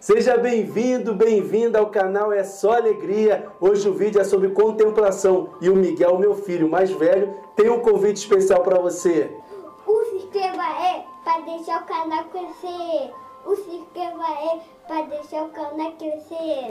Seja bem-vindo, bem-vinda ao canal É Só Alegria. Hoje o vídeo é sobre contemplação e o Miguel, meu filho mais velho, tem um convite especial para você. O sistema é para deixar o canal crescer. O sistema é para deixar o canal crescer.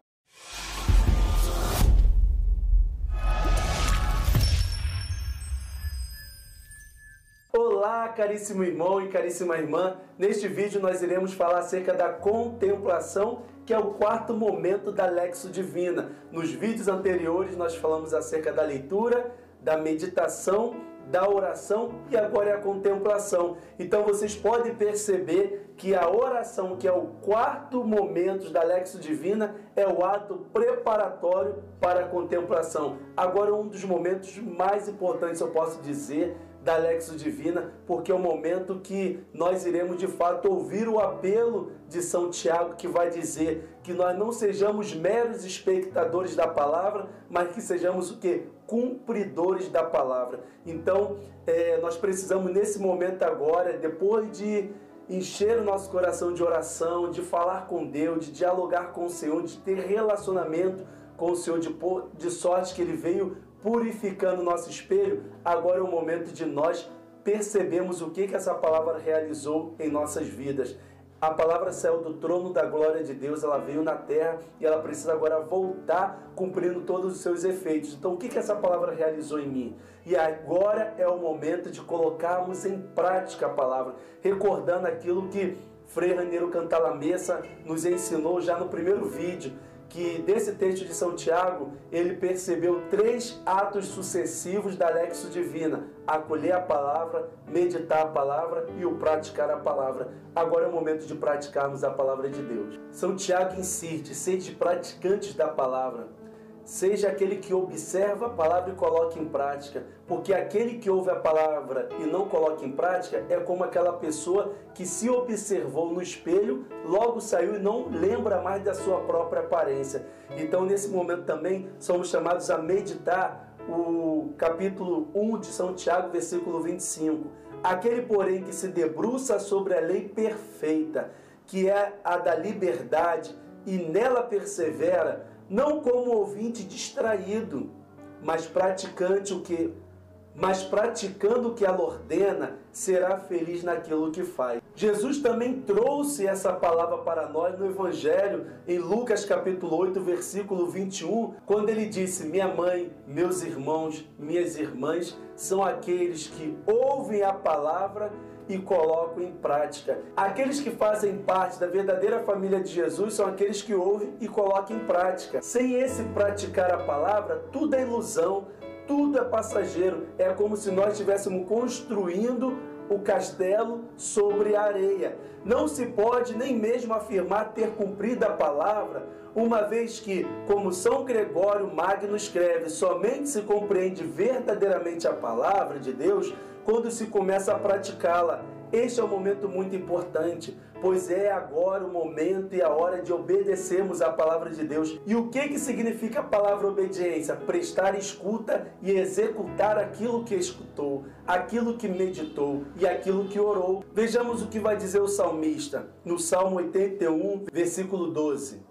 Caríssimo irmão e caríssima irmã. Neste vídeo nós iremos falar acerca da contemplação, que é o quarto momento da Lexo Divina. Nos vídeos anteriores nós falamos acerca da leitura, da meditação, da oração e agora é a contemplação. Então vocês podem perceber que a oração, que é o quarto momento da Lexo Divina, é o ato preparatório para a contemplação. Agora um dos momentos mais importantes, eu posso dizer, da Lexo Divina, porque é o momento que nós iremos de fato ouvir o apelo de São Tiago, que vai dizer que nós não sejamos meros espectadores da palavra, mas que sejamos o que? Cumpridores da palavra. Então, é, nós precisamos nesse momento agora, depois de encher o nosso coração de oração, de falar com Deus, de dialogar com o Senhor, de ter relacionamento com o Senhor, de, de sorte que Ele veio purificando o nosso espelho, agora é o momento de nós percebermos o que, que essa palavra realizou em nossas vidas. A palavra saiu do trono da glória de Deus, ela veio na terra e ela precisa agora voltar cumprindo todos os seus efeitos. Então, o que, que essa palavra realizou em mim? E agora é o momento de colocarmos em prática a palavra, recordando aquilo que Frei Raneiro Cantalamessa nos ensinou já no primeiro vídeo que desse texto de São Tiago, ele percebeu três atos sucessivos da Lexo Divina: acolher a palavra, meditar a palavra e o praticar a palavra. Agora é o momento de praticarmos a palavra de Deus. São Tiago insiste: sede praticantes da palavra. Seja aquele que observa a palavra e coloca em prática, porque aquele que ouve a palavra e não coloca em prática é como aquela pessoa que se observou no espelho, logo saiu e não lembra mais da sua própria aparência. Então, nesse momento também, somos chamados a meditar o capítulo 1 de São Tiago, versículo 25. Aquele, porém, que se debruça sobre a lei perfeita, que é a da liberdade, e nela persevera, não como ouvinte distraído, mas praticante o que mas praticando o que ela ordena, será feliz naquilo que faz. Jesus também trouxe essa palavra para nós no Evangelho, em Lucas capítulo 8, versículo 21, quando ele disse: Minha mãe, meus irmãos, minhas irmãs são aqueles que ouvem a palavra e colocam em prática. Aqueles que fazem parte da verdadeira família de Jesus são aqueles que ouvem e colocam em prática. Sem esse praticar a palavra, tudo é ilusão, tudo é passageiro. É como se nós estivéssemos construindo o castelo sobre a areia. Não se pode nem mesmo afirmar ter cumprido a palavra, uma vez que, como São Gregório Magno escreve, somente se compreende verdadeiramente a palavra de Deus quando se começa a praticá-la. Este é um momento muito importante, pois é agora o momento e a hora de obedecermos à palavra de Deus. E o que que significa a palavra obediência? Prestar escuta e executar aquilo que escutou, aquilo que meditou e aquilo que orou. Vejamos o que vai dizer o salmista no Salmo 81, versículo 12.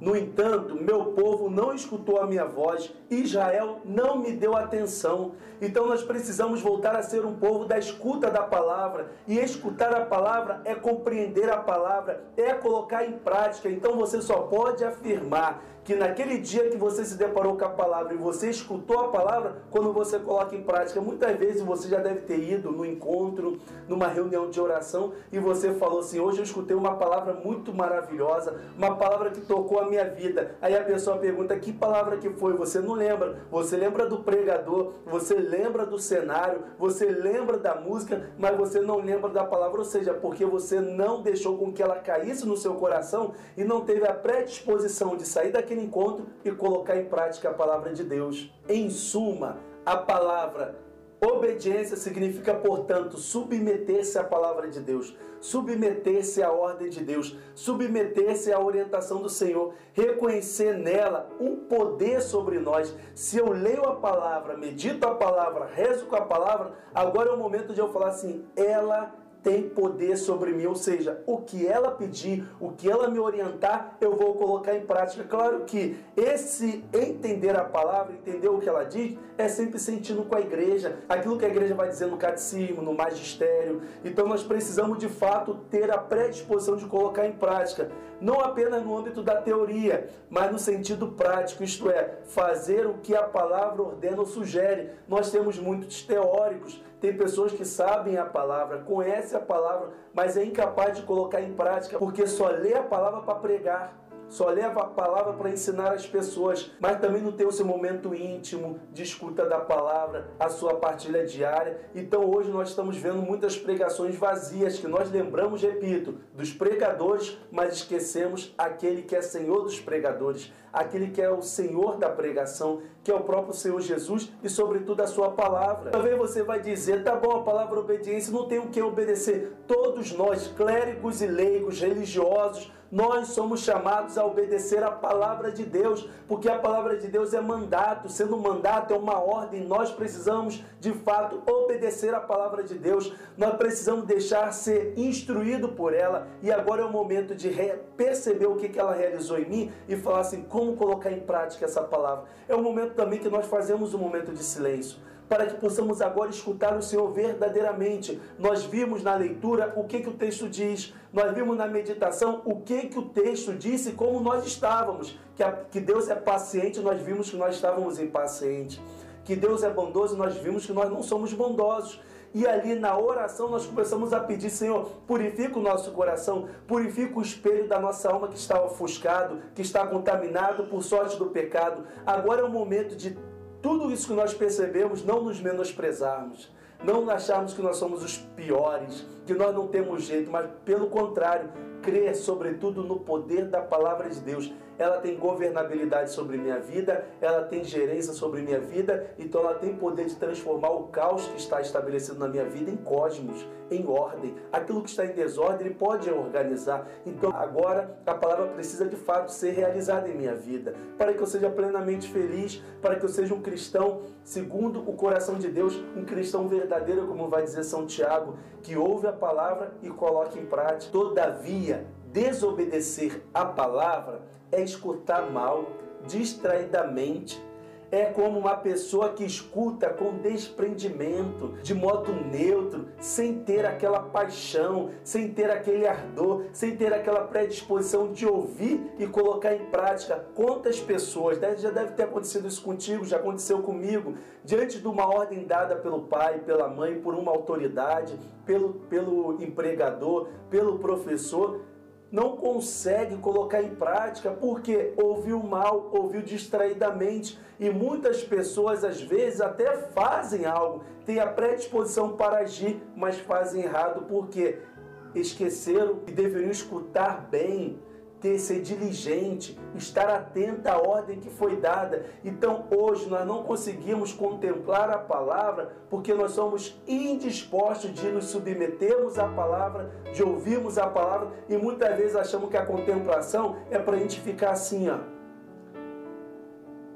No entanto, meu povo não escutou a minha voz, Israel não me deu atenção. Então nós precisamos voltar a ser um povo da escuta da palavra. E escutar a palavra é compreender a palavra, é colocar em prática. Então você só pode afirmar que naquele dia que você se deparou com a palavra e você escutou a palavra, quando você coloca em prática, muitas vezes você já deve ter ido no encontro, numa reunião de oração e você falou assim: Hoje eu escutei uma palavra muito maravilhosa, uma palavra que tocou a minha vida. Aí a pessoa pergunta que palavra que foi, você não lembra. Você lembra do pregador, você lembra do cenário, você lembra da música, mas você não lembra da palavra, ou seja, porque você não deixou com que ela caísse no seu coração e não teve a predisposição de sair daquele encontro e colocar em prática a palavra de Deus. Em suma, a palavra Obediência significa, portanto, submeter-se à palavra de Deus, submeter-se à ordem de Deus, submeter-se à orientação do Senhor, reconhecer nela um poder sobre nós. Se eu leio a palavra, medito a palavra, rezo com a palavra, agora é o momento de eu falar assim: ela tem poder sobre mim, ou seja, o que ela pedir, o que ela me orientar, eu vou colocar em prática. Claro que esse entender a palavra, entender o que ela diz, é sempre sentindo com a igreja, aquilo que a igreja vai dizer no catecismo, no magistério. Então nós precisamos de fato ter a predisposição de colocar em prática, não apenas no âmbito da teoria, mas no sentido prático, isto é, fazer o que a palavra ordena ou sugere. Nós temos muitos teóricos, tem pessoas que sabem a palavra, conhecem a palavra, mas é incapaz de colocar em prática, porque só lê a palavra para pregar só leva a palavra para ensinar as pessoas, mas também não tem o seu momento íntimo de escuta da palavra, a sua partilha diária. Então hoje nós estamos vendo muitas pregações vazias que nós lembramos, repito, dos pregadores, mas esquecemos aquele que é Senhor dos pregadores, aquele que é o Senhor da pregação, que é o próprio Senhor Jesus e sobretudo a sua palavra. Talvez você vai dizer, tá bom, a palavra obediência não tem o que obedecer. Todos nós, clérigos e leigos, religiosos, nós somos chamados a obedecer a palavra de Deus, porque a palavra de Deus é mandato, sendo mandato é uma ordem, nós precisamos de fato obedecer a palavra de Deus, nós precisamos deixar ser instruído por ela, e agora é o momento de perceber o que ela realizou em mim e falar assim, como colocar em prática essa palavra. É o momento também que nós fazemos um momento de silêncio para que possamos agora escutar o Senhor verdadeiramente. Nós vimos na leitura o que, que o texto diz, nós vimos na meditação o que, que o texto disse, como nós estávamos. Que, a, que Deus é paciente, nós vimos que nós estávamos impacientes. Que Deus é bondoso, nós vimos que nós não somos bondosos. E ali na oração nós começamos a pedir, Senhor, purifica o nosso coração, purifica o espelho da nossa alma que está ofuscado, que está contaminado por sorte do pecado. Agora é o momento de tudo isso que nós percebemos, não nos menosprezarmos, não acharmos que nós somos os piores, que nós não temos jeito, mas pelo contrário, crer sobretudo no poder da palavra de Deus ela tem governabilidade sobre minha vida, ela tem gerência sobre minha vida, então ela tem poder de transformar o caos que está estabelecido na minha vida em cosmos, em ordem. Aquilo que está em desordem, ele pode organizar. Então agora a palavra precisa de fato ser realizada em minha vida, para que eu seja plenamente feliz, para que eu seja um cristão segundo o coração de Deus, um cristão verdadeiro, como vai dizer São Tiago, que ouve a palavra e coloca em prática. Todavia, desobedecer a palavra é escutar mal, distraidamente. É como uma pessoa que escuta com desprendimento, de modo neutro, sem ter aquela paixão, sem ter aquele ardor, sem ter aquela predisposição de ouvir e colocar em prática. Quantas pessoas, já deve ter acontecido isso contigo, já aconteceu comigo, diante de uma ordem dada pelo pai, pela mãe, por uma autoridade, pelo, pelo empregador, pelo professor, não consegue colocar em prática porque ouviu mal, ouviu distraidamente. E muitas pessoas às vezes até fazem algo, têm a predisposição para agir, mas fazem errado porque esqueceram que deveriam escutar bem, ter, ser diligente, estar atento à ordem que foi dada. Então hoje nós não conseguimos contemplar a palavra porque nós somos indispostos de nos submetermos à palavra, de ouvirmos a palavra e muitas vezes achamos que a contemplação é para a gente ficar assim, ó.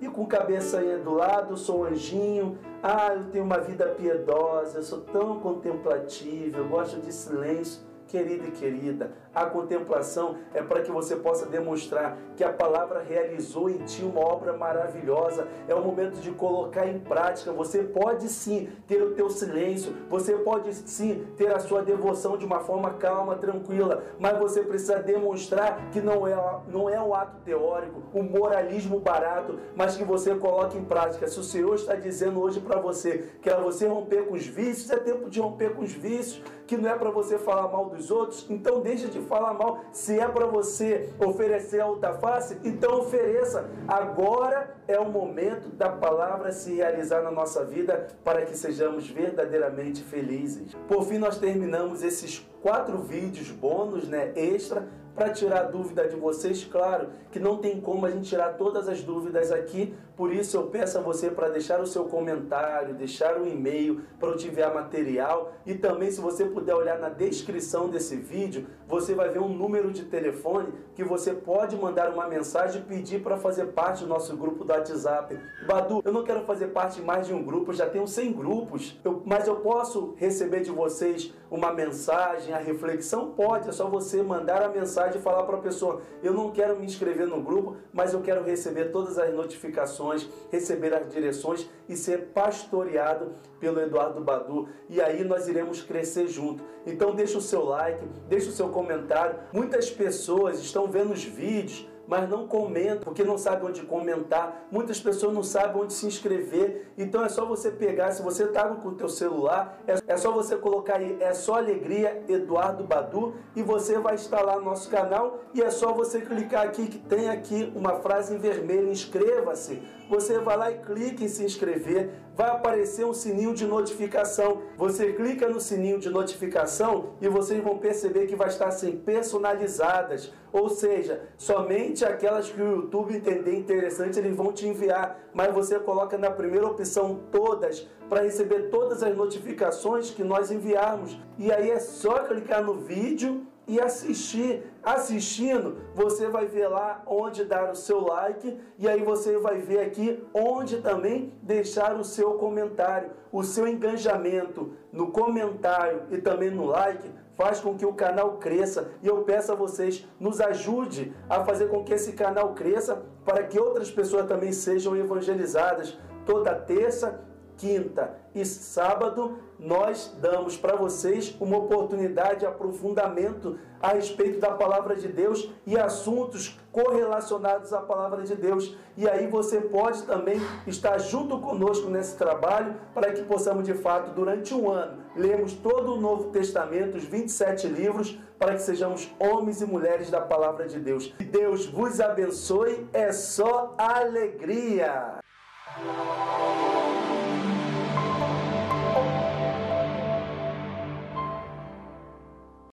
E com cabeça do lado, sou anjinho, ah, eu tenho uma vida piedosa, eu sou tão contemplativo, eu gosto de silêncio. Querido e querida, a contemplação é para que você possa demonstrar que a palavra realizou em ti uma obra maravilhosa. É o momento de colocar em prática. Você pode sim ter o teu silêncio, você pode sim ter a sua devoção de uma forma calma, tranquila, mas você precisa demonstrar que não é, não é um ato teórico, um moralismo barato, mas que você coloque em prática. Se o Senhor está dizendo hoje para você que é você romper com os vícios, é tempo de romper com os vícios, que não é para você falar mal dos outros, então deixa de falar mal. Se é para você oferecer a outra face, então ofereça. Agora é o momento da palavra se realizar na nossa vida para que sejamos verdadeiramente felizes. Por fim, nós terminamos esses quatro vídeos bônus, né, extra, para tirar dúvida de vocês. Claro que não tem como a gente tirar todas as dúvidas aqui, por isso eu peço a você para deixar o seu comentário, deixar o um e-mail para eu te enviar material e também se você puder olhar na descrição desse vídeo, você vai ver um número de telefone que você pode mandar uma mensagem e pedir para fazer parte do nosso grupo do WhatsApp. Badu, eu não quero fazer parte mais de um grupo, já tenho 100 grupos, eu, mas eu posso receber de vocês uma mensagem, a reflexão? Pode, é só você mandar a mensagem e falar para a pessoa: eu não quero me inscrever no grupo, mas eu quero receber todas as notificações, receber as direções e ser pastoreado pelo Eduardo Badu. E aí nós iremos crescer junto. Então deixa o seu like, deixa o seu comentário. Muitas pessoas estão vendo os vídeos mas não comentam, porque não sabem onde comentar. Muitas pessoas não sabem onde se inscrever. Então é só você pegar, se você está com o teu celular, é, é só você colocar aí, é só alegria Eduardo Badu e você vai no nosso canal e é só você clicar aqui que tem aqui uma frase em vermelho, inscreva-se. Você vai lá e clica em se inscrever, vai aparecer um sininho de notificação. Você clica no sininho de notificação e vocês vão perceber que vai estar assim personalizadas, ou seja, somente aquelas que o YouTube entender interessante eles vão te enviar, mas você coloca na primeira opção todas para receber todas as notificações que nós enviarmos. E aí é só clicar no vídeo e assistir. Assistindo, você vai ver lá onde dar o seu like e aí você vai ver aqui onde também deixar o seu comentário. O seu engajamento no comentário e também no like faz com que o canal cresça e eu peço a vocês nos ajude a fazer com que esse canal cresça para que outras pessoas também sejam evangelizadas toda terça quinta e sábado, nós damos para vocês uma oportunidade de aprofundamento a respeito da palavra de Deus e assuntos correlacionados à palavra de Deus. E aí você pode também estar junto conosco nesse trabalho para que possamos, de fato, durante um ano, lermos todo o Novo Testamento, os 27 livros, para que sejamos homens e mulheres da palavra de Deus. Que Deus vos abençoe, é só alegria.